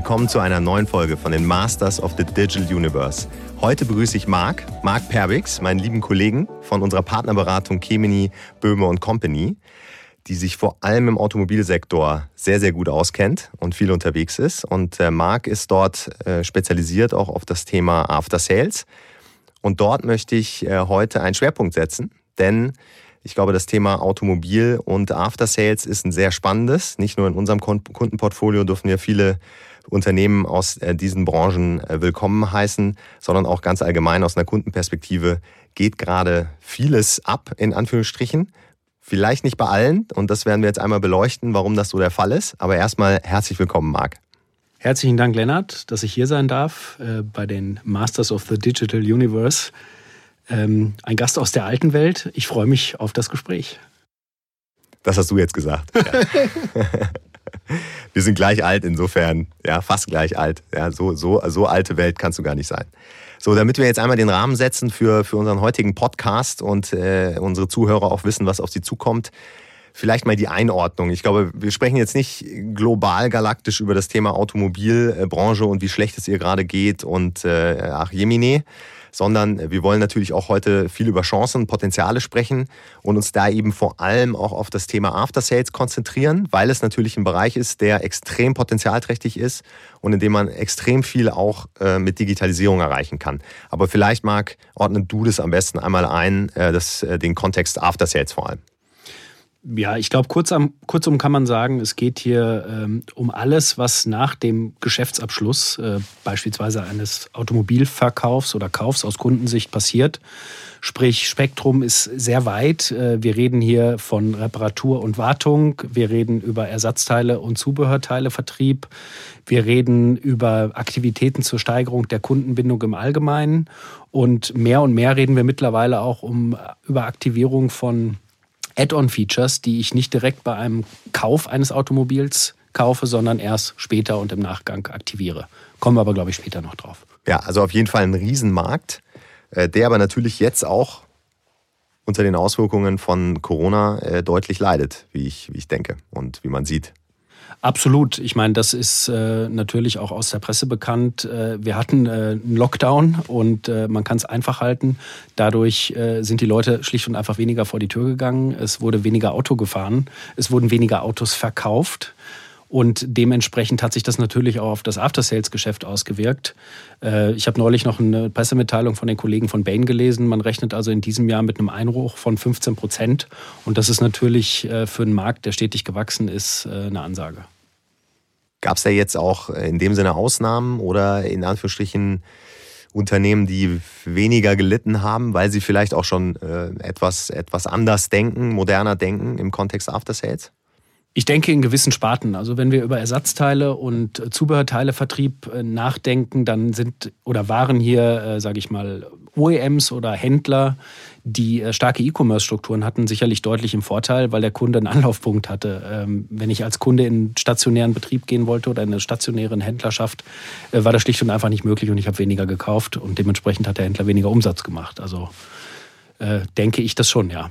Willkommen zu einer neuen Folge von den Masters of the Digital Universe. Heute begrüße ich Marc, Marc Perbix, meinen lieben Kollegen von unserer Partnerberatung Kemini, Böhme und Company, die sich vor allem im Automobilsektor sehr, sehr gut auskennt und viel unterwegs ist. Und äh, Marc ist dort äh, spezialisiert auch auf das Thema After Sales. Und dort möchte ich äh, heute einen Schwerpunkt setzen, denn ich glaube, das Thema Automobil und After Sales ist ein sehr spannendes. Nicht nur in unserem Kundenportfolio dürfen wir viele Unternehmen aus äh, diesen Branchen äh, willkommen heißen, sondern auch ganz allgemein aus einer Kundenperspektive geht gerade vieles ab, in Anführungsstrichen. Vielleicht nicht bei allen und das werden wir jetzt einmal beleuchten, warum das so der Fall ist. Aber erstmal herzlich willkommen, Marc. Herzlichen Dank, Lennart, dass ich hier sein darf äh, bei den Masters of the Digital Universe. Ähm, ein Gast aus der alten Welt. Ich freue mich auf das Gespräch. Das hast du jetzt gesagt. Ja. Wir sind gleich alt, insofern, ja, fast gleich alt. Ja, so, so, so alte Welt kannst du gar nicht sein. So, damit wir jetzt einmal den Rahmen setzen für, für unseren heutigen Podcast und äh, unsere Zuhörer auch wissen, was auf sie zukommt, vielleicht mal die Einordnung. Ich glaube, wir sprechen jetzt nicht global galaktisch über das Thema Automobilbranche und wie schlecht es ihr gerade geht und äh, ach Jemine, sondern wir wollen natürlich auch heute viel über Chancen, Potenziale sprechen und uns da eben vor allem auch auf das Thema After Sales konzentrieren, weil es natürlich ein Bereich ist, der extrem potenzialträchtig ist und in dem man extrem viel auch äh, mit Digitalisierung erreichen kann. Aber vielleicht, Marc, ordne du das am besten einmal ein, äh, das, äh, den Kontext After Sales vor allem. Ja, ich glaube, kurz kurzum kann man sagen, es geht hier ähm, um alles, was nach dem Geschäftsabschluss, äh, beispielsweise eines Automobilverkaufs oder Kaufs aus Kundensicht passiert. Sprich, Spektrum ist sehr weit. Äh, wir reden hier von Reparatur und Wartung. Wir reden über Ersatzteile und Zubehörteilevertrieb. Wir reden über Aktivitäten zur Steigerung der Kundenbindung im Allgemeinen. Und mehr und mehr reden wir mittlerweile auch um, über Aktivierung von Add-on-Features, die ich nicht direkt bei einem Kauf eines Automobils kaufe, sondern erst später und im Nachgang aktiviere. Kommen wir aber, glaube ich, später noch drauf. Ja, also auf jeden Fall ein Riesenmarkt, äh, der aber natürlich jetzt auch unter den Auswirkungen von Corona äh, deutlich leidet, wie ich, wie ich denke und wie man sieht. Absolut. Ich meine, das ist äh, natürlich auch aus der Presse bekannt. Äh, wir hatten äh, einen Lockdown und äh, man kann es einfach halten. Dadurch äh, sind die Leute schlicht und einfach weniger vor die Tür gegangen. Es wurde weniger Auto gefahren. Es wurden weniger Autos verkauft. Und dementsprechend hat sich das natürlich auch auf das After-Sales-Geschäft ausgewirkt. Äh, ich habe neulich noch eine Pressemitteilung von den Kollegen von Bain gelesen. Man rechnet also in diesem Jahr mit einem Einbruch von 15 Prozent. Und das ist natürlich äh, für einen Markt, der stetig gewachsen ist, äh, eine Ansage. Gab es da jetzt auch in dem Sinne Ausnahmen oder in Anführungsstrichen Unternehmen, die weniger gelitten haben, weil sie vielleicht auch schon etwas, etwas anders denken, moderner denken im Kontext After Sales? Ich denke in gewissen Sparten. Also wenn wir über Ersatzteile und Zubehörteilevertrieb äh, nachdenken, dann sind oder waren hier, äh, sage ich mal, OEMs oder Händler, die äh, starke E-Commerce-Strukturen hatten, sicherlich deutlich im Vorteil, weil der Kunde einen Anlaufpunkt hatte. Ähm, wenn ich als Kunde in stationären Betrieb gehen wollte oder in eine stationäre Händlerschaft, war das schlicht und einfach nicht möglich und ich habe weniger gekauft und dementsprechend hat der Händler weniger Umsatz gemacht. Also denke ich das schon, ja.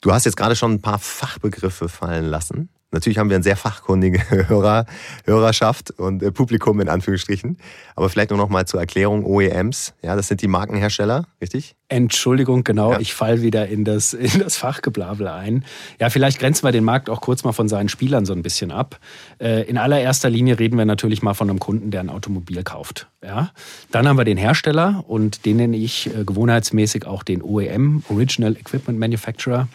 Du hast jetzt gerade schon ein paar Fachbegriffe fallen lassen. Natürlich haben wir eine sehr fachkundige Hörer, Hörerschaft und äh, Publikum in Anführungsstrichen. Aber vielleicht nur noch mal zur Erklärung OEMs. Ja, das sind die Markenhersteller, richtig? Entschuldigung, genau. Ja. Ich fall wieder in das, in das Fachgeblabel ein. Ja, vielleicht grenzen wir den Markt auch kurz mal von seinen Spielern so ein bisschen ab. Äh, in allererster Linie reden wir natürlich mal von einem Kunden, der ein Automobil kauft. Ja, dann haben wir den Hersteller und den nenne ich äh, gewohnheitsmäßig auch den OEM, Original Equipment Manufacturer.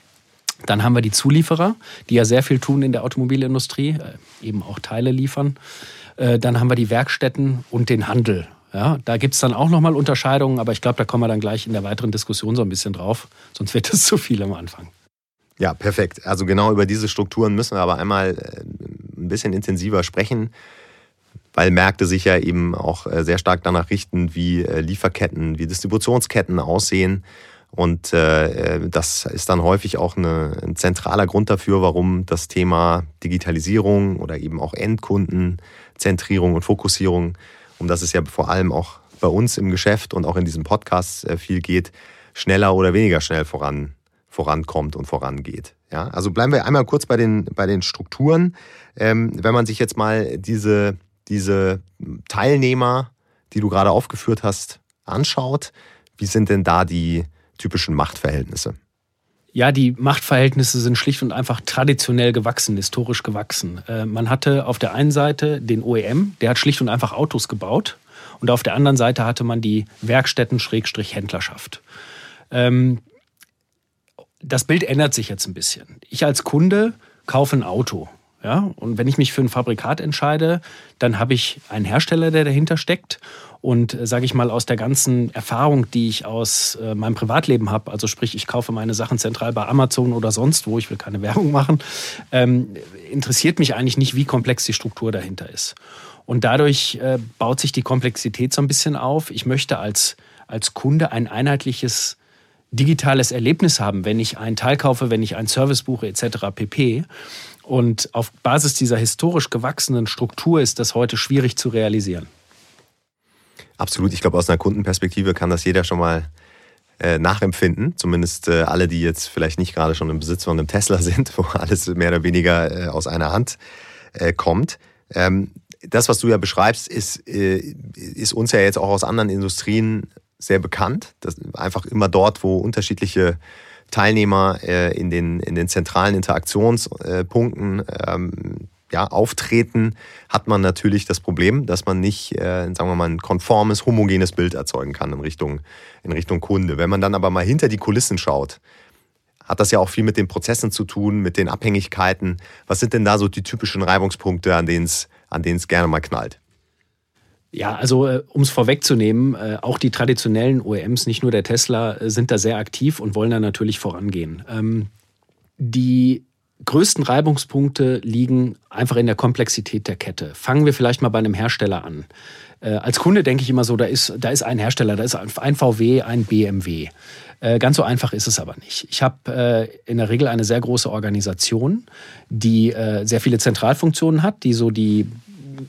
Dann haben wir die Zulieferer, die ja sehr viel tun in der Automobilindustrie, äh, eben auch Teile liefern. Äh, dann haben wir die Werkstätten und den Handel. Ja, da gibt es dann auch nochmal Unterscheidungen, aber ich glaube, da kommen wir dann gleich in der weiteren Diskussion so ein bisschen drauf, sonst wird es zu viel am Anfang. Ja, perfekt. Also genau über diese Strukturen müssen wir aber einmal äh, ein bisschen intensiver sprechen, weil Märkte sich ja eben auch sehr stark danach richten, wie Lieferketten, wie Distributionsketten aussehen und äh, das ist dann häufig auch eine, ein zentraler Grund dafür, warum das Thema Digitalisierung oder eben auch Endkundenzentrierung und Fokussierung, um das es ja vor allem auch bei uns im Geschäft und auch in diesem Podcast äh, viel geht, schneller oder weniger schnell voran, vorankommt und vorangeht. Ja, also bleiben wir einmal kurz bei den, bei den Strukturen. Ähm, wenn man sich jetzt mal diese diese Teilnehmer, die du gerade aufgeführt hast, anschaut, wie sind denn da die typischen Machtverhältnisse? Ja, die Machtverhältnisse sind schlicht und einfach traditionell gewachsen, historisch gewachsen. Äh, man hatte auf der einen Seite den OEM, der hat schlicht und einfach Autos gebaut. Und auf der anderen Seite hatte man die Werkstätten-Händlerschaft. Ähm, das Bild ändert sich jetzt ein bisschen. Ich als Kunde kaufe ein Auto. Ja, und wenn ich mich für ein Fabrikat entscheide, dann habe ich einen Hersteller, der dahinter steckt. Und äh, sage ich mal, aus der ganzen Erfahrung, die ich aus äh, meinem Privatleben habe, also sprich, ich kaufe meine Sachen zentral bei Amazon oder sonst wo, ich will keine Werbung machen, ähm, interessiert mich eigentlich nicht, wie komplex die Struktur dahinter ist. Und dadurch äh, baut sich die Komplexität so ein bisschen auf. Ich möchte als, als Kunde ein einheitliches digitales Erlebnis haben, wenn ich einen Teil kaufe, wenn ich einen Service buche etc. pp. Und auf Basis dieser historisch gewachsenen Struktur ist das heute schwierig zu realisieren. Absolut. Ich glaube, aus einer Kundenperspektive kann das jeder schon mal äh, nachempfinden. Zumindest äh, alle, die jetzt vielleicht nicht gerade schon im Besitz von einem Tesla sind, wo alles mehr oder weniger äh, aus einer Hand äh, kommt. Ähm, das, was du ja beschreibst, ist, äh, ist uns ja jetzt auch aus anderen Industrien sehr bekannt. Das einfach immer dort, wo unterschiedliche Teilnehmer äh, in, den, in den zentralen Interaktionspunkten ähm, ja, auftreten, hat man natürlich das Problem, dass man nicht, äh, sagen wir mal, ein konformes, homogenes Bild erzeugen kann in Richtung, in Richtung Kunde. Wenn man dann aber mal hinter die Kulissen schaut, hat das ja auch viel mit den Prozessen zu tun, mit den Abhängigkeiten. Was sind denn da so die typischen Reibungspunkte, an denen es an denen es gerne mal knallt? Ja, also äh, um es vorwegzunehmen, äh, auch die traditionellen OEMs, nicht nur der Tesla, äh, sind da sehr aktiv und wollen da natürlich vorangehen. Ähm, die größten Reibungspunkte liegen einfach in der Komplexität der Kette. Fangen wir vielleicht mal bei einem Hersteller an. Äh, als Kunde denke ich immer so, da ist, da ist ein Hersteller, da ist ein VW, ein BMW. Äh, ganz so einfach ist es aber nicht. Ich habe in der Regel eine sehr große Organisation, die äh, sehr viele Zentralfunktionen hat, die so die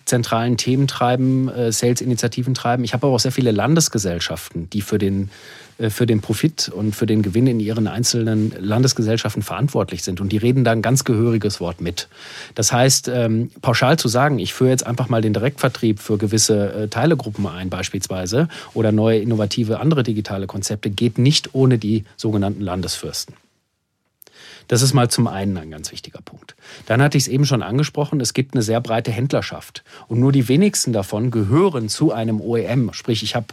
zentralen Themen treiben, äh, Sales-Initiativen treiben. Ich habe aber auch sehr viele Landesgesellschaften, die für den, äh, für den Profit und für den Gewinn in ihren einzelnen Landesgesellschaften verantwortlich sind. Und die reden da ein ganz gehöriges Wort mit. Das heißt, ähm, pauschal zu sagen, ich führe jetzt einfach mal den Direktvertrieb für gewisse äh, Teilegruppen ein, beispielsweise, oder neue innovative andere digitale Konzepte, geht nicht ohne die sogenannten Landesfürsten. Das ist mal zum einen ein ganz wichtiger Punkt. Dann hatte ich es eben schon angesprochen, es gibt eine sehr breite Händlerschaft. Und nur die wenigsten davon gehören zu einem OEM. Sprich, ich habe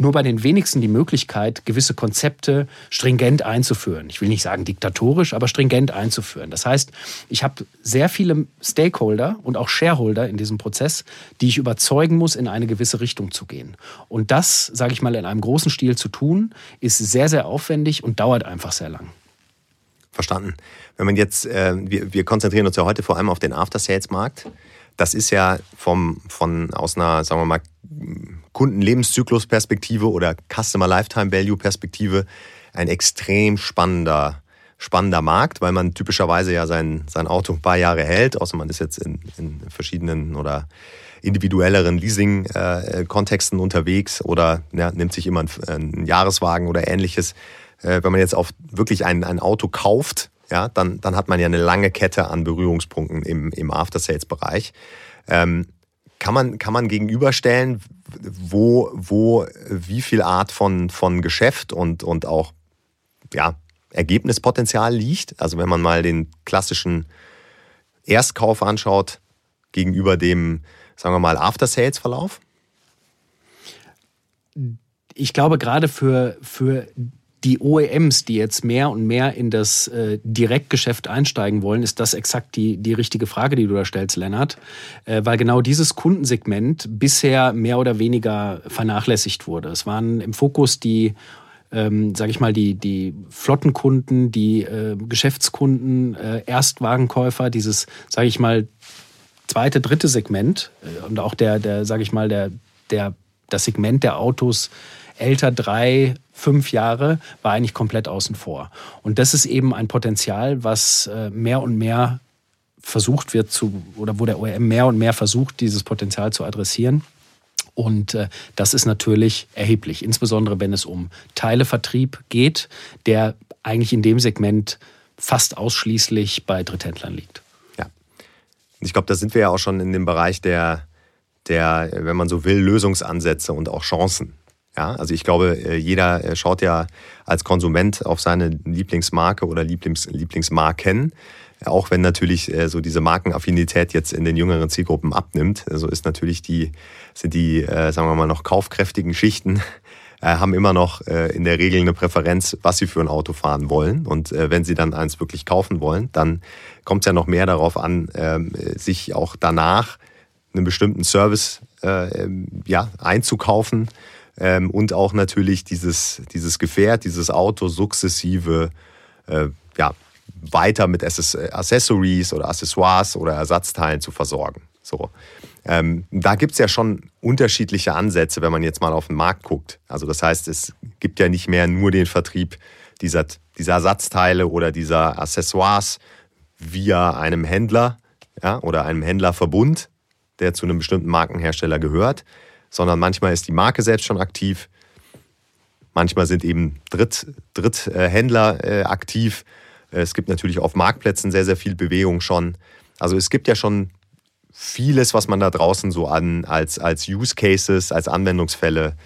nur bei den wenigsten die Möglichkeit, gewisse Konzepte stringent einzuführen. Ich will nicht sagen diktatorisch, aber stringent einzuführen. Das heißt, ich habe sehr viele Stakeholder und auch Shareholder in diesem Prozess, die ich überzeugen muss, in eine gewisse Richtung zu gehen. Und das, sage ich mal, in einem großen Stil zu tun, ist sehr, sehr aufwendig und dauert einfach sehr lang. Verstanden. Wenn man jetzt, äh, wir, wir konzentrieren uns ja heute vor allem auf den After-Sales-Markt. Das ist ja vom, von, aus einer, sagen wir mal, Kundenlebenszyklus-Perspektive oder Customer Lifetime Value-Perspektive ein extrem spannender, spannender Markt, weil man typischerweise ja sein, sein Auto ein paar Jahre hält, außer man ist jetzt in, in verschiedenen oder individuelleren Leasing-Kontexten äh, unterwegs oder ja, nimmt sich immer einen, einen Jahreswagen oder ähnliches äh, wenn man jetzt auf wirklich ein, ein Auto kauft, ja, dann, dann hat man ja eine lange Kette an Berührungspunkten im, im After-Sales-Bereich. Ähm, kann man, kann man gegenüberstellen, wo, wo wie viel Art von, von Geschäft und, und auch ja, Ergebnispotenzial liegt? Also wenn man mal den klassischen Erstkauf anschaut gegenüber dem, sagen wir mal, After-Sales-Verlauf? Ich glaube, gerade für, für die OEMs, die jetzt mehr und mehr in das äh, Direktgeschäft einsteigen wollen, ist das exakt die, die richtige Frage, die du da stellst, Lennart. Äh, weil genau dieses Kundensegment bisher mehr oder weniger vernachlässigt wurde. Es waren im Fokus die ähm, sage ich mal, die, die Flottenkunden, die äh, Geschäftskunden, äh, Erstwagenkäufer, dieses, sage ich mal, zweite, dritte Segment äh, und auch der, der sage ich mal, der, der, das Segment der Autos älter drei, fünf Jahre, war eigentlich komplett außen vor. Und das ist eben ein Potenzial, was äh, mehr und mehr versucht wird zu, oder wo der OEM mehr und mehr versucht, dieses Potenzial zu adressieren. Und äh, das ist natürlich erheblich, insbesondere wenn es um Teilevertrieb geht, der eigentlich in dem Segment fast ausschließlich bei Dritthändlern liegt. Ja. Ich glaube, da sind wir ja auch schon in dem Bereich der der, wenn man so will, Lösungsansätze und auch Chancen. Ja, also ich glaube, äh, jeder äh, schaut ja als Konsument auf seine Lieblingsmarke oder Lieblings, Lieblingsmarken. Auch wenn natürlich äh, so diese Markenaffinität jetzt in den jüngeren Zielgruppen abnimmt, so ist natürlich die, sind die, sagen wir mal, noch kaufkräftigen Schichten haben immer noch in der Regel eine Präferenz, was sie für ein Auto fahren wollen. Und wenn sie dann eins wirklich kaufen wollen, dann kommt es ja noch mehr darauf an, ähm, sich auch danach einen bestimmten Service ähm, ja, einzukaufen ähm, und auch natürlich dieses, dieses Gefährt, dieses Auto sukzessive äh, ja, weiter mit Accessories oder Accessoires oder Ersatzteilen zu versorgen. So. Ähm, da gibt es ja schon unterschiedliche Ansätze, wenn man jetzt mal auf den Markt guckt. Also das heißt, es gibt ja nicht mehr nur den Vertrieb dieser, dieser Ersatzteile oder dieser Accessoires via einem Händler ja, oder einem Händlerverbund, der zu einem bestimmten Markenhersteller gehört, sondern manchmal ist die Marke selbst schon aktiv. Manchmal sind eben Dritt, Dritthändler äh, aktiv. Es gibt natürlich auf Marktplätzen sehr, sehr viel Bewegung schon. Also es gibt ja schon vieles, was man da draußen so an als, als Use Cases, als Anwendungsfälle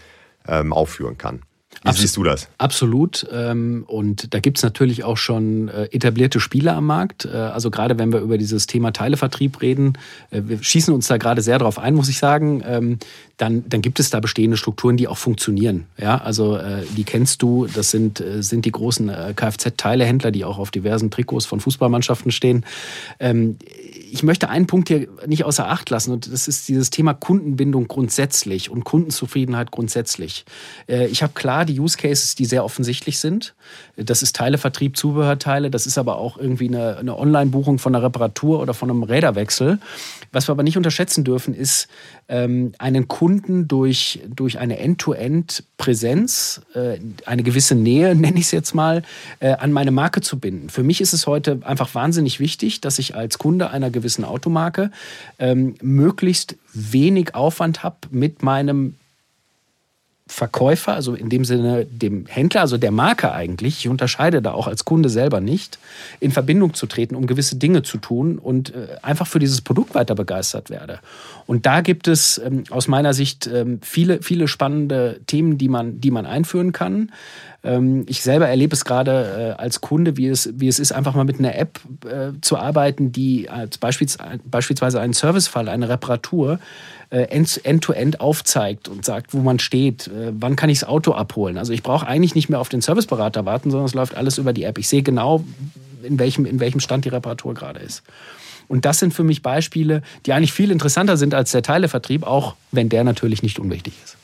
ähm, aufführen kann. Wie Abs siehst du das? Absolut. Ähm, und da gibt es natürlich auch schon äh, etablierte Spieler am Markt. Äh, also gerade wenn wir über dieses Thema Teilevertrieb reden, äh, wir schießen uns da gerade sehr drauf ein, muss ich sagen. Ähm, dann, dann gibt es da bestehende Strukturen, die auch funktionieren. Ja, also die kennst du. Das sind, sind die großen Kfz-Teilehändler, die auch auf diversen Trikots von Fußballmannschaften stehen. Ich möchte einen Punkt hier nicht außer Acht lassen und das ist dieses Thema Kundenbindung grundsätzlich und Kundenzufriedenheit grundsätzlich. Ich habe klar die Use Cases, die sehr offensichtlich sind. Das ist Teilevertrieb, Zubehörteile, das ist aber auch irgendwie eine, eine Online-Buchung von einer Reparatur oder von einem Räderwechsel. Was wir aber nicht unterschätzen dürfen, ist ähm, einen Kunden durch, durch eine End-to-End-Präsenz, äh, eine gewisse Nähe, nenne ich es jetzt mal, äh, an meine Marke zu binden. Für mich ist es heute einfach wahnsinnig wichtig, dass ich als Kunde einer gewissen Automarke ähm, möglichst wenig Aufwand habe mit meinem Verkäufer, also in dem Sinne dem Händler, also der Marke eigentlich, ich unterscheide da auch als Kunde selber nicht, in Verbindung zu treten, um gewisse Dinge zu tun und äh, einfach für dieses Produkt weiter begeistert werde. Und da gibt es ähm, aus meiner Sicht ähm, viele, viele spannende Themen, die man, die man einführen kann. Ähm, ich selber erlebe es gerade äh, als Kunde, wie es, wie es ist, einfach mal mit einer App äh, zu arbeiten, die als beispielsweise einen Servicefall, eine Reparatur äh, end-to-end aufzeigt und sagt, wo man steht, äh, wann kann ich das Auto abholen. Also ich brauche eigentlich nicht mehr auf den Serviceberater warten, sondern es läuft alles über die App. Ich sehe genau, in welchem, in welchem Stand die Reparatur gerade ist. Und das sind für mich Beispiele, die eigentlich viel interessanter sind als der Teilevertrieb, auch wenn der natürlich nicht unwichtig ist.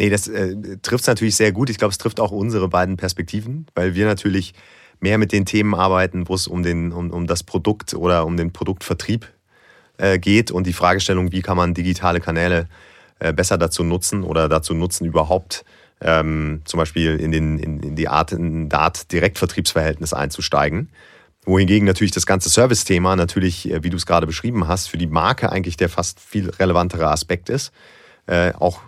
Nee, das äh, trifft es natürlich sehr gut. Ich glaube, es trifft auch unsere beiden Perspektiven, weil wir natürlich mehr mit den Themen arbeiten, wo es um, um, um das Produkt oder um den Produktvertrieb äh, geht und die Fragestellung, wie kann man digitale Kanäle äh, besser dazu nutzen oder dazu nutzen überhaupt ähm, zum Beispiel in, den, in, in die Art, in Art Direktvertriebsverhältnis einzusteigen. Wohingegen natürlich das ganze Service-Thema natürlich, äh, wie du es gerade beschrieben hast, für die Marke eigentlich der fast viel relevantere Aspekt ist. Äh, auch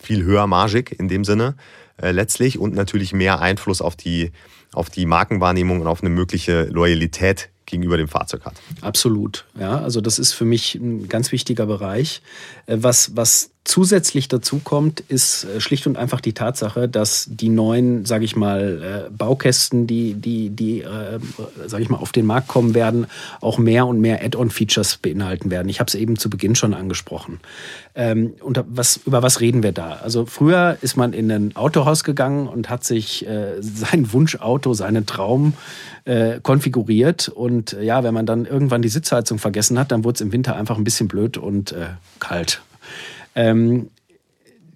viel höher margig in dem Sinne äh, letztlich und natürlich mehr Einfluss auf die, auf die Markenwahrnehmung und auf eine mögliche Loyalität gegenüber dem Fahrzeug hat. Absolut, ja. Also das ist für mich ein ganz wichtiger Bereich. Äh, was, was zusätzlich dazu kommt, ist äh, schlicht und einfach die Tatsache, dass die neuen, sage ich mal, äh, Baukästen, die, die, die äh, sage ich mal, auf den Markt kommen werden, auch mehr und mehr Add-on-Features beinhalten werden. Ich habe es eben zu Beginn schon angesprochen. Ähm, und was, über was reden wir da? Also früher ist man in ein Autohaus gegangen und hat sich äh, sein Wunschauto, seinen Traum äh, konfiguriert. Und ja, wenn man dann irgendwann die Sitzheizung vergessen hat, dann wurde es im Winter einfach ein bisschen blöd und äh, kalt. Ähm,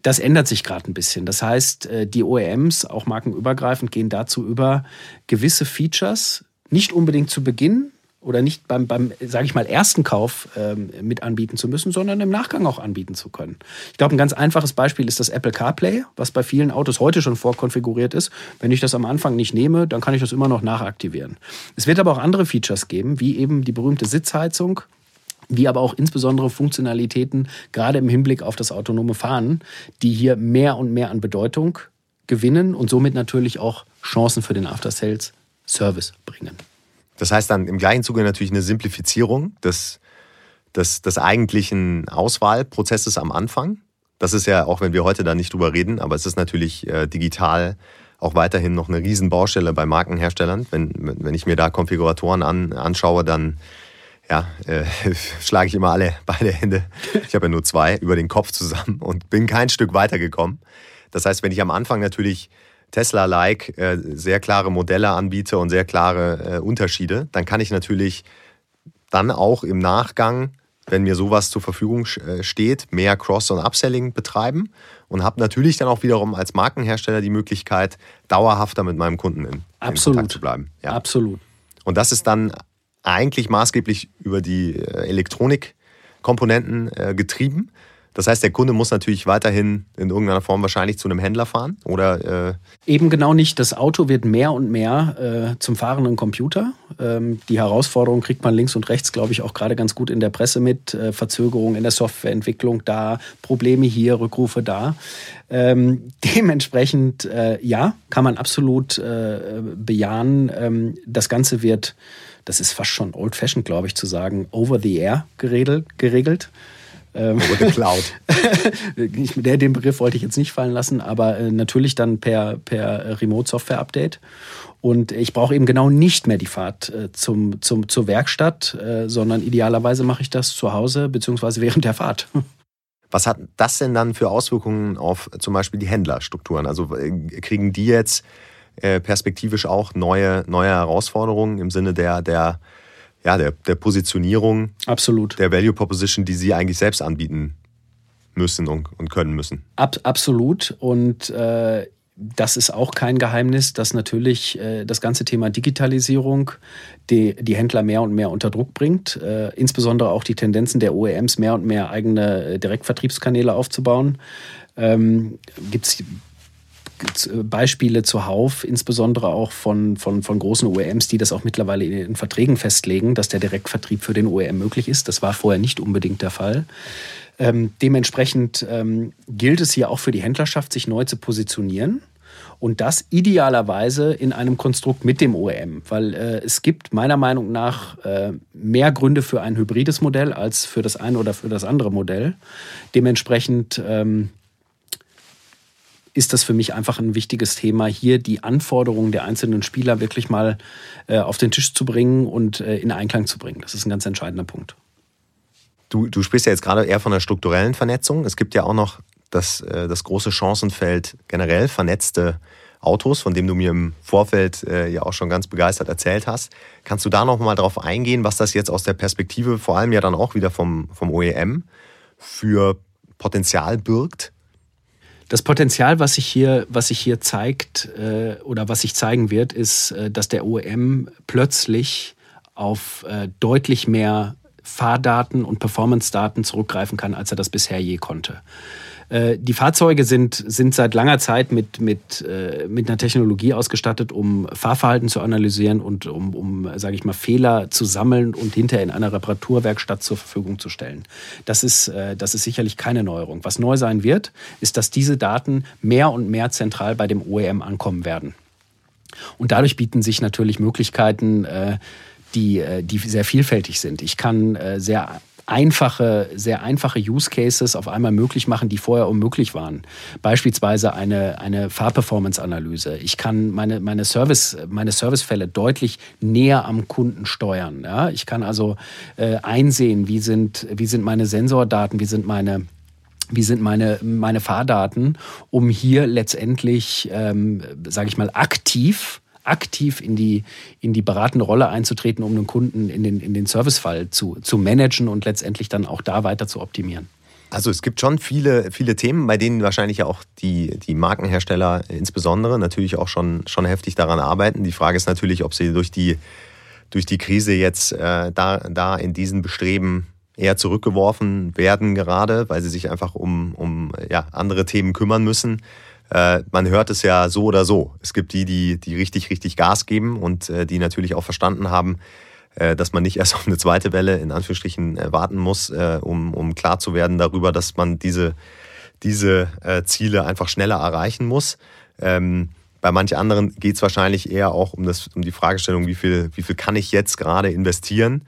das ändert sich gerade ein bisschen. Das heißt, äh, die OEMs, auch markenübergreifend, gehen dazu über, gewisse Features nicht unbedingt zu Beginn oder nicht beim, beim sage ich mal, ersten Kauf ähm, mit anbieten zu müssen, sondern im Nachgang auch anbieten zu können. Ich glaube, ein ganz einfaches Beispiel ist das Apple CarPlay, was bei vielen Autos heute schon vorkonfiguriert ist. Wenn ich das am Anfang nicht nehme, dann kann ich das immer noch nachaktivieren. Es wird aber auch andere Features geben, wie eben die berühmte Sitzheizung, wie aber auch insbesondere Funktionalitäten, gerade im Hinblick auf das autonome Fahren, die hier mehr und mehr an Bedeutung gewinnen und somit natürlich auch Chancen für den After-Sales-Service bringen. Das heißt dann im gleichen Zuge natürlich eine Simplifizierung des, des, des eigentlichen Auswahlprozesses am Anfang. Das ist ja, auch wenn wir heute da nicht drüber reden, aber es ist natürlich äh, digital auch weiterhin noch eine Riesenbaustelle bei Markenherstellern. Wenn, wenn ich mir da Konfiguratoren an, anschaue, dann ja, äh, schlage ich immer alle beide Hände. Ich habe ja nur zwei über den Kopf zusammen und bin kein Stück weitergekommen. Das heißt, wenn ich am Anfang natürlich Tesla-like äh, sehr klare Modelle anbiete und sehr klare äh, Unterschiede, dann kann ich natürlich dann auch im Nachgang, wenn mir sowas zur Verfügung äh, steht, mehr Cross- und Upselling betreiben und habe natürlich dann auch wiederum als Markenhersteller die Möglichkeit, dauerhafter mit meinem Kunden in, in Kontakt zu bleiben. Ja. Absolut. Und das ist dann eigentlich maßgeblich über die äh, Elektronikkomponenten äh, getrieben. Das heißt, der Kunde muss natürlich weiterhin in irgendeiner Form wahrscheinlich zu einem Händler fahren oder äh eben genau nicht. Das Auto wird mehr und mehr äh, zum fahrenden Computer. Ähm, die Herausforderung kriegt man links und rechts, glaube ich, auch gerade ganz gut in der Presse mit. Äh, Verzögerungen in der Softwareentwicklung da, Probleme hier, Rückrufe da. Ähm, dementsprechend, äh, ja, kann man absolut bejahen. Ähm, das Ganze wird, das ist fast schon old-fashioned, glaube ich, zu sagen, over the air geregelt. geregelt. Ähm, Oder Cloud. der, den Begriff wollte ich jetzt nicht fallen lassen, aber äh, natürlich dann per, per Remote-Software-Update. Und ich brauche eben genau nicht mehr die Fahrt äh, zum, zum, zur Werkstatt, äh, sondern idealerweise mache ich das zu Hause beziehungsweise während der Fahrt. Was hat das denn dann für Auswirkungen auf zum Beispiel die Händlerstrukturen? Also kriegen die jetzt äh, perspektivisch auch neue, neue Herausforderungen im Sinne der, der ja, der, der Positionierung, absolut. der Value Proposition, die sie eigentlich selbst anbieten müssen und, und können müssen. Ab, absolut. Und äh, das ist auch kein Geheimnis, dass natürlich äh, das ganze Thema Digitalisierung die, die Händler mehr und mehr unter Druck bringt. Äh, insbesondere auch die Tendenzen der OEMs, mehr und mehr eigene äh, Direktvertriebskanäle aufzubauen. Ähm, Gibt es Beispiele zuhauf, insbesondere auch von, von, von großen OEMs, die das auch mittlerweile in, in Verträgen festlegen, dass der Direktvertrieb für den OEM möglich ist. Das war vorher nicht unbedingt der Fall. Ähm, dementsprechend ähm, gilt es hier auch für die Händlerschaft, sich neu zu positionieren. Und das idealerweise in einem Konstrukt mit dem OEM, weil äh, es gibt meiner Meinung nach äh, mehr Gründe für ein hybrides Modell als für das eine oder für das andere Modell. Dementsprechend ähm, ist das für mich einfach ein wichtiges Thema, hier die Anforderungen der einzelnen Spieler wirklich mal äh, auf den Tisch zu bringen und äh, in Einklang zu bringen. Das ist ein ganz entscheidender Punkt. Du, du sprichst ja jetzt gerade eher von der strukturellen Vernetzung. Es gibt ja auch noch das, äh, das große Chancenfeld generell vernetzte Autos, von dem du mir im Vorfeld äh, ja auch schon ganz begeistert erzählt hast. Kannst du da noch mal drauf eingehen, was das jetzt aus der Perspektive, vor allem ja dann auch wieder vom, vom OEM, für Potenzial birgt? Das Potenzial, was sich hier, was sich hier zeigt äh, oder was sich zeigen wird, ist, äh, dass der OEM plötzlich auf äh, deutlich mehr Fahrdaten und Performance-Daten zurückgreifen kann, als er das bisher je konnte. Äh, die Fahrzeuge sind, sind seit langer Zeit mit, mit, äh, mit einer Technologie ausgestattet, um Fahrverhalten zu analysieren und um, um sage ich mal, Fehler zu sammeln und hinterher in einer Reparaturwerkstatt zur Verfügung zu stellen. Das ist, äh, das ist sicherlich keine Neuerung. Was neu sein wird, ist, dass diese Daten mehr und mehr zentral bei dem OEM ankommen werden. Und dadurch bieten sich natürlich Möglichkeiten, die, die sehr vielfältig sind. Ich kann sehr einfache, sehr einfache Use Cases auf einmal möglich machen, die vorher unmöglich waren. Beispielsweise eine, eine Fahrperformance-Analyse. Ich kann meine, meine, Service, meine Servicefälle deutlich näher am Kunden steuern. Ja? Ich kann also äh, einsehen, wie sind, wie sind meine Sensordaten, wie sind meine wie sind meine, meine Fahrdaten, um hier letztendlich, ähm, sage ich mal, aktiv aktiv in die, in die beratende Rolle einzutreten, um den Kunden in den, in den Servicefall zu, zu managen und letztendlich dann auch da weiter zu optimieren. Also es gibt schon viele, viele Themen, bei denen wahrscheinlich auch die, die Markenhersteller insbesondere natürlich auch schon, schon heftig daran arbeiten. Die Frage ist natürlich, ob sie durch die, durch die Krise jetzt äh, da, da in diesen Bestreben eher zurückgeworfen werden gerade, weil sie sich einfach um, um ja, andere Themen kümmern müssen man hört es ja so oder so. Es gibt die, die, die richtig, richtig Gas geben und äh, die natürlich auch verstanden haben, äh, dass man nicht erst auf eine zweite Welle in Anführungsstrichen äh, warten muss, äh, um, um klar zu werden darüber, dass man diese, diese äh, Ziele einfach schneller erreichen muss. Ähm, bei manch anderen geht es wahrscheinlich eher auch um, das, um die Fragestellung, wie viel, wie viel kann ich jetzt gerade investieren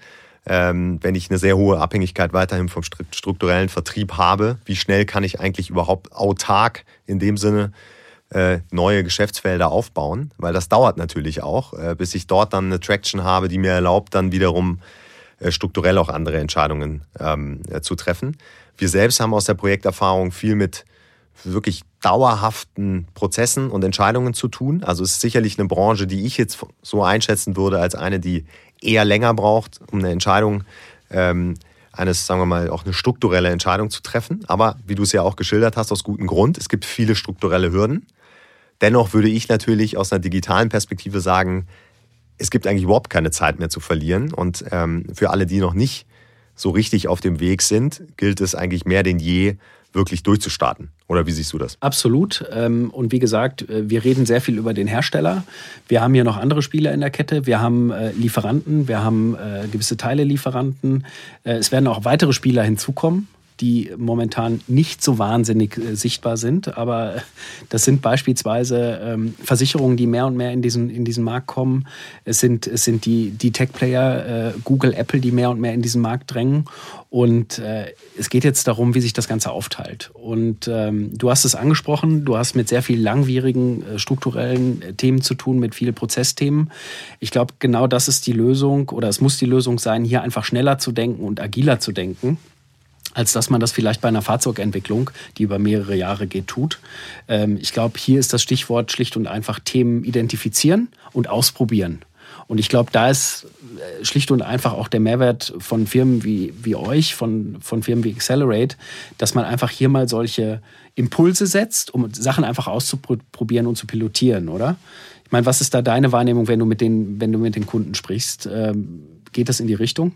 ähm, wenn ich eine sehr hohe Abhängigkeit weiterhin vom strukturellen Vertrieb habe, wie schnell kann ich eigentlich überhaupt autark in dem Sinne äh, neue Geschäftsfelder aufbauen? Weil das dauert natürlich auch, äh, bis ich dort dann eine Traction habe, die mir erlaubt, dann wiederum äh, strukturell auch andere Entscheidungen ähm, äh, zu treffen. Wir selbst haben aus der Projekterfahrung viel mit wirklich dauerhaften Prozessen und Entscheidungen zu tun. Also es ist sicherlich eine Branche, die ich jetzt so einschätzen würde als eine, die eher länger braucht, um eine Entscheidung ähm, eines, sagen wir mal, auch eine strukturelle Entscheidung zu treffen. Aber wie du es ja auch geschildert hast, aus gutem Grund, es gibt viele strukturelle Hürden. Dennoch würde ich natürlich aus einer digitalen Perspektive sagen, es gibt eigentlich überhaupt keine Zeit mehr zu verlieren. Und ähm, für alle, die noch nicht so richtig auf dem Weg sind, gilt es eigentlich mehr denn je, wirklich durchzustarten. Oder wie siehst du das? Absolut. Ähm, und wie gesagt, äh, wir reden sehr viel über den Hersteller. Wir haben hier noch andere Spieler in der Kette. Wir haben äh, Lieferanten, wir haben äh, gewisse Teile Lieferanten. Es werden auch weitere Spieler hinzukommen die momentan nicht so wahnsinnig äh, sichtbar sind. Aber das sind beispielsweise ähm, Versicherungen, die mehr und mehr in diesen, in diesen Markt kommen. Es sind, es sind die, die Tech-Player, äh, Google, Apple, die mehr und mehr in diesen Markt drängen. Und äh, es geht jetzt darum, wie sich das Ganze aufteilt. Und ähm, du hast es angesprochen, du hast mit sehr vielen langwierigen äh, strukturellen äh, Themen zu tun, mit vielen Prozessthemen. Ich glaube, genau das ist die Lösung oder es muss die Lösung sein, hier einfach schneller zu denken und agiler zu denken als dass man das vielleicht bei einer Fahrzeugentwicklung, die über mehrere Jahre geht, tut. Ähm, ich glaube, hier ist das Stichwort schlicht und einfach Themen identifizieren und ausprobieren. Und ich glaube, da ist äh, schlicht und einfach auch der Mehrwert von Firmen wie, wie euch, von, von Firmen wie Accelerate, dass man einfach hier mal solche Impulse setzt, um Sachen einfach auszuprobieren und zu pilotieren, oder? Ich meine, was ist da deine Wahrnehmung, wenn du mit den, wenn du mit den Kunden sprichst? Ähm, geht das in die Richtung?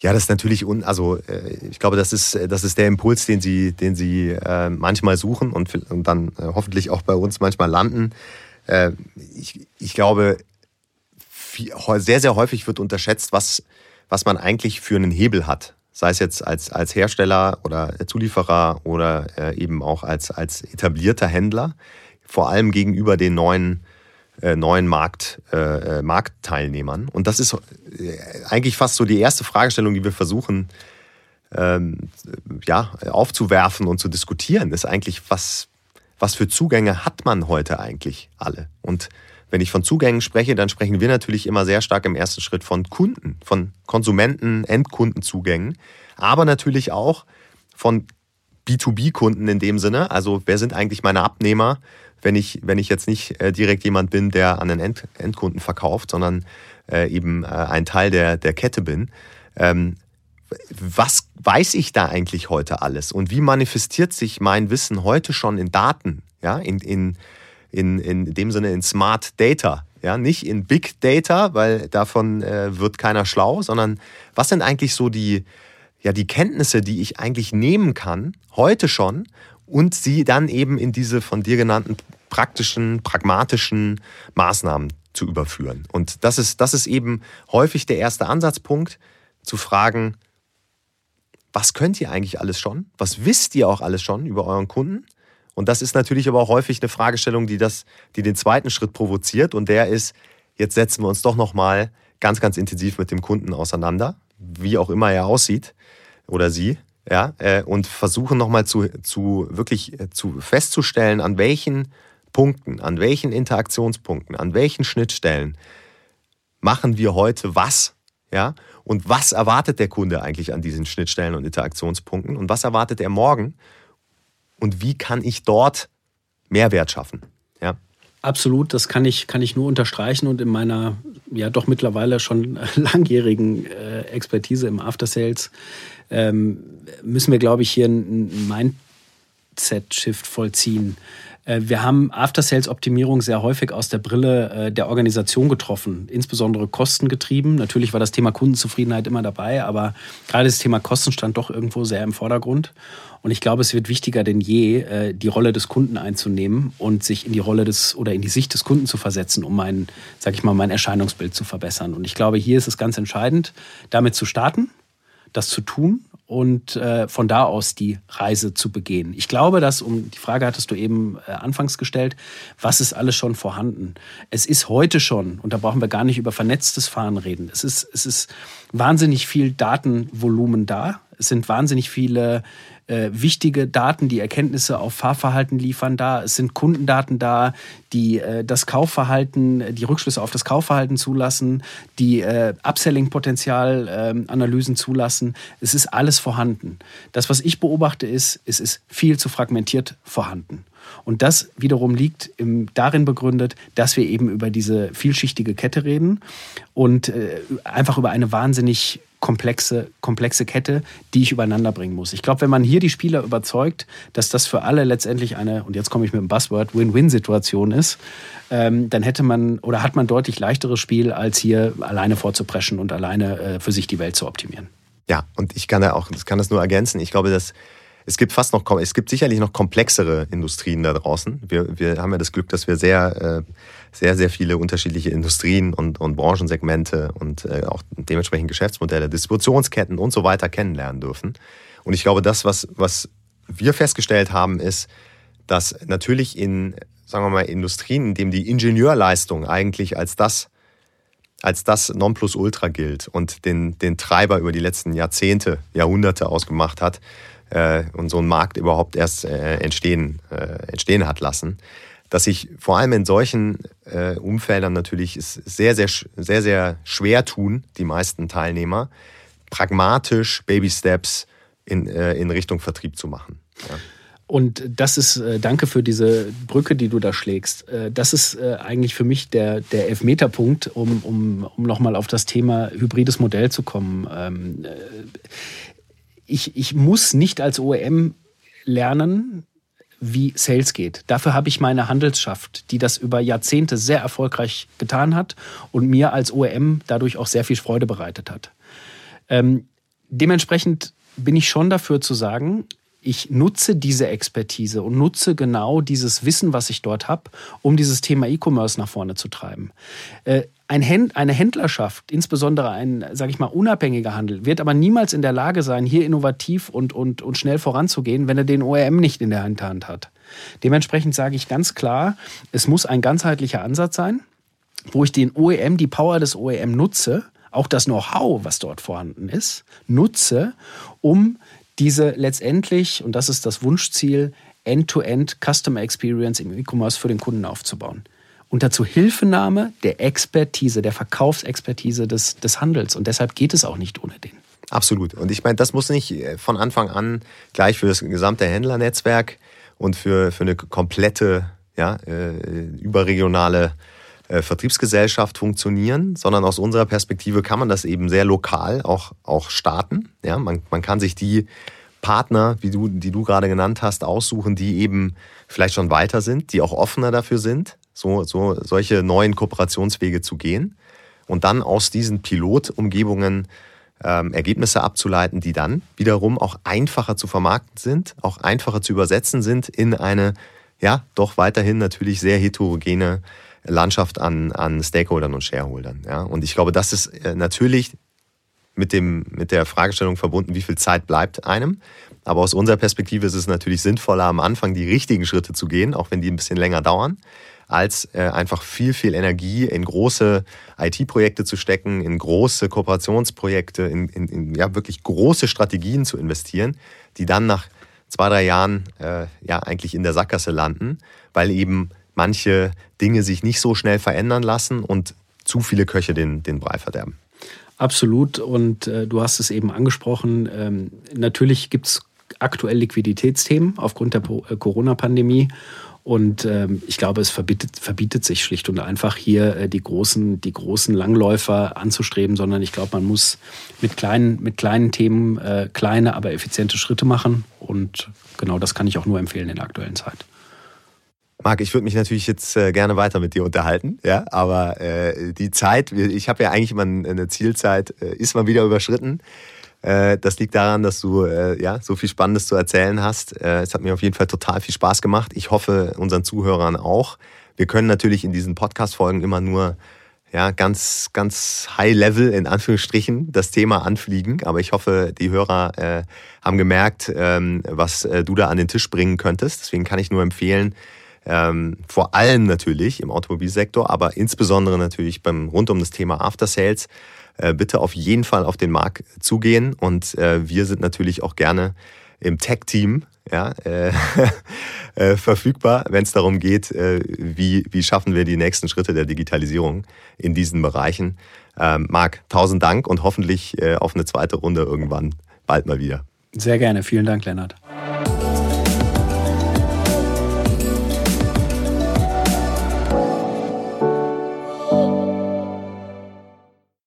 Ja, das ist natürlich un, also äh, ich glaube, das ist das ist der Impuls, den sie den sie äh, manchmal suchen und, und dann äh, hoffentlich auch bei uns manchmal landen. Äh, ich, ich glaube, viel, sehr sehr häufig wird unterschätzt, was was man eigentlich für einen Hebel hat, sei es jetzt als als Hersteller oder Zulieferer oder äh, eben auch als als etablierter Händler, vor allem gegenüber den neuen äh, neuen Markt, äh, äh, Marktteilnehmern. Und das ist äh, eigentlich fast so die erste Fragestellung, die wir versuchen ähm, ja, aufzuwerfen und zu diskutieren, ist eigentlich, was, was für Zugänge hat man heute eigentlich alle? Und wenn ich von Zugängen spreche, dann sprechen wir natürlich immer sehr stark im ersten Schritt von Kunden, von Konsumenten, Endkundenzugängen, aber natürlich auch von B2B-Kunden in dem Sinne. Also wer sind eigentlich meine Abnehmer? wenn ich, wenn ich jetzt nicht äh, direkt jemand bin, der an den End Endkunden verkauft, sondern äh, eben äh, ein Teil der, der Kette bin. Ähm, was weiß ich da eigentlich heute alles? Und wie manifestiert sich mein Wissen heute schon in Daten? Ja, in, in, in, in dem Sinne in Smart Data. Ja, nicht in Big Data, weil davon äh, wird keiner schlau, sondern was sind eigentlich so die, ja, die Kenntnisse, die ich eigentlich nehmen kann, heute schon, und sie dann eben in diese von dir genannten praktischen, pragmatischen Maßnahmen zu überführen. Und das ist, das ist eben häufig der erste Ansatzpunkt, zu fragen, was könnt ihr eigentlich alles schon? Was wisst ihr auch alles schon über euren Kunden? Und das ist natürlich aber auch häufig eine Fragestellung, die, das, die den zweiten Schritt provoziert. Und der ist, jetzt setzen wir uns doch nochmal ganz, ganz intensiv mit dem Kunden auseinander, wie auch immer er aussieht oder sie ja, äh, und versuchen nochmal zu, zu wirklich äh, zu festzustellen, an welchen Punkten, an welchen Interaktionspunkten, an welchen Schnittstellen machen wir heute was, ja, und was erwartet der Kunde eigentlich an diesen Schnittstellen und Interaktionspunkten? Und was erwartet er morgen? Und wie kann ich dort Mehrwert schaffen, ja. Absolut, das kann ich, kann ich nur unterstreichen und in meiner ja doch mittlerweile schon langjährigen äh, Expertise im After Sales ähm, müssen wir, glaube ich, hier einen Mindset-Shift vollziehen. Äh, wir haben After-Sales-Optimierung sehr häufig aus der Brille äh, der Organisation getroffen, insbesondere kostengetrieben. Natürlich war das Thema Kundenzufriedenheit immer dabei, aber gerade das Thema Kosten stand doch irgendwo sehr im Vordergrund. Und ich glaube, es wird wichtiger denn je, äh, die Rolle des Kunden einzunehmen und sich in die Rolle des oder in die Sicht des Kunden zu versetzen, um mein, sag ich mal, mein Erscheinungsbild zu verbessern. Und ich glaube, hier ist es ganz entscheidend, damit zu starten das zu tun und äh, von da aus die Reise zu begehen. Ich glaube, dass, um die Frage hattest du eben äh, anfangs gestellt, was ist alles schon vorhanden? Es ist heute schon, und da brauchen wir gar nicht über vernetztes Fahren reden, es ist, es ist wahnsinnig viel Datenvolumen da. Es sind wahnsinnig viele äh, wichtige Daten, die Erkenntnisse auf Fahrverhalten liefern da. Es sind Kundendaten da, die äh, das Kaufverhalten, die Rückschlüsse auf das Kaufverhalten zulassen, die äh, Upselling-Potenzial-Analysen ähm, zulassen. Es ist alles vorhanden. Das, was ich beobachte, ist, es ist viel zu fragmentiert vorhanden. Und das wiederum liegt im, darin begründet, dass wir eben über diese vielschichtige Kette reden und äh, einfach über eine wahnsinnig komplexe, komplexe Kette, die ich übereinander bringen muss. Ich glaube, wenn man hier die Spieler überzeugt, dass das für alle letztendlich eine, und jetzt komme ich mit dem Buzzword, Win-Win-Situation ist, ähm, dann hätte man oder hat man deutlich leichteres Spiel, als hier alleine vorzupreschen und alleine äh, für sich die Welt zu optimieren. Ja, und ich kann da auch, das kann das nur ergänzen. Ich glaube, dass es gibt fast noch, es gibt sicherlich noch komplexere Industrien da draußen. Wir, wir haben ja das Glück, dass wir sehr, äh, sehr, sehr viele unterschiedliche Industrien und, und Branchensegmente und äh, auch dementsprechend Geschäftsmodelle, Distributionsketten und so weiter kennenlernen dürfen. Und ich glaube, das, was, was wir festgestellt haben, ist, dass natürlich in, sagen wir mal, Industrien, in denen die Ingenieurleistung eigentlich als das als das Nonplusultra gilt und den, den Treiber über die letzten Jahrzehnte, Jahrhunderte ausgemacht hat, äh, und so ein Markt überhaupt erst äh, entstehen, äh, entstehen hat lassen. Dass sich vor allem in solchen äh, Umfeldern natürlich sehr, sehr, sehr, sehr schwer tun, die meisten Teilnehmer, pragmatisch Baby Steps in, äh, in Richtung Vertrieb zu machen. Ja. Und das ist, äh, danke für diese Brücke, die du da schlägst. Das ist eigentlich für mich der, der Elfmeterpunkt, um, um, um nochmal auf das Thema hybrides Modell zu kommen. Ich, ich muss nicht als OEM lernen, wie Sales geht. Dafür habe ich meine Handelsschaft, die das über Jahrzehnte sehr erfolgreich getan hat und mir als OEM dadurch auch sehr viel Freude bereitet hat. Ähm, dementsprechend bin ich schon dafür zu sagen, ich nutze diese Expertise und nutze genau dieses Wissen, was ich dort habe, um dieses Thema E-Commerce nach vorne zu treiben. Äh, ein Händ eine Händlerschaft, insbesondere ein, sage ich mal, unabhängiger Handel, wird aber niemals in der Lage sein, hier innovativ und, und, und schnell voranzugehen, wenn er den OEM nicht in der Hand hat. Dementsprechend sage ich ganz klar, es muss ein ganzheitlicher Ansatz sein, wo ich den OEM, die Power des OEM nutze, auch das Know-how, was dort vorhanden ist, nutze, um diese letztendlich, und das ist das Wunschziel, End-to-End -End Customer Experience im E-Commerce für den Kunden aufzubauen unter Zuhilfenahme der Expertise, der Verkaufsexpertise des, des Handels. Und deshalb geht es auch nicht ohne den. Absolut. Und ich meine, das muss nicht äh, von Anfang an gleich für das gesamte Händlernetzwerk und für, für eine komplette ja, äh, überregionale äh, Vertriebsgesellschaft funktionieren, sondern aus unserer Perspektive kann man das eben sehr lokal auch, auch starten. Ja, man, man kann sich die Partner, wie du, die du gerade genannt hast, aussuchen, die eben vielleicht schon weiter sind, die auch offener dafür sind, so, so solche neuen Kooperationswege zu gehen und dann aus diesen Pilotumgebungen ähm, Ergebnisse abzuleiten, die dann wiederum auch einfacher zu vermarkten sind, auch einfacher zu übersetzen sind in eine, ja, doch weiterhin natürlich sehr heterogene Landschaft an, an Stakeholdern und Shareholdern. Ja. Und ich glaube, das ist äh, natürlich mit, dem, mit der Fragestellung verbunden, wie viel Zeit bleibt einem. Aber aus unserer Perspektive ist es natürlich sinnvoller, am Anfang die richtigen Schritte zu gehen, auch wenn die ein bisschen länger dauern als äh, einfach viel, viel Energie in große IT-Projekte zu stecken, in große Kooperationsprojekte, in, in, in, ja, wirklich große Strategien zu investieren, die dann nach zwei, drei Jahren äh, ja eigentlich in der Sackgasse landen, weil eben manche Dinge sich nicht so schnell verändern lassen und zu viele Köche den, den Brei verderben. Absolut. Und äh, du hast es eben angesprochen. Ähm, natürlich gibt es aktuell Liquiditätsthemen aufgrund der äh, Corona-Pandemie. Und ähm, ich glaube, es verbietet, verbietet sich schlicht und einfach hier äh, die, großen, die großen Langläufer anzustreben, sondern ich glaube, man muss mit kleinen, mit kleinen Themen äh, kleine, aber effiziente Schritte machen. Und genau das kann ich auch nur empfehlen in der aktuellen Zeit. Marc, ich würde mich natürlich jetzt äh, gerne weiter mit dir unterhalten, ja, aber äh, die Zeit, ich habe ja eigentlich immer eine Zielzeit, äh, ist mal wieder überschritten. Äh, das liegt daran, dass du äh, ja, so viel Spannendes zu erzählen hast. Äh, es hat mir auf jeden Fall total viel Spaß gemacht. Ich hoffe, unseren Zuhörern auch. Wir können natürlich in diesen Podcast-Folgen immer nur ja, ganz, ganz high level in Anführungsstrichen das Thema anfliegen. Aber ich hoffe, die Hörer äh, haben gemerkt, ähm, was äh, du da an den Tisch bringen könntest. Deswegen kann ich nur empfehlen, ähm, vor allem natürlich im Automobilsektor, aber insbesondere natürlich beim rund um das Thema After Sales, bitte auf jeden Fall auf den Markt zugehen. Und äh, wir sind natürlich auch gerne im Tech-Team ja, äh, äh, verfügbar, wenn es darum geht, äh, wie, wie schaffen wir die nächsten Schritte der Digitalisierung in diesen Bereichen. Ähm, Marc, tausend Dank und hoffentlich äh, auf eine zweite Runde irgendwann bald mal wieder. Sehr gerne. Vielen Dank, Lennart.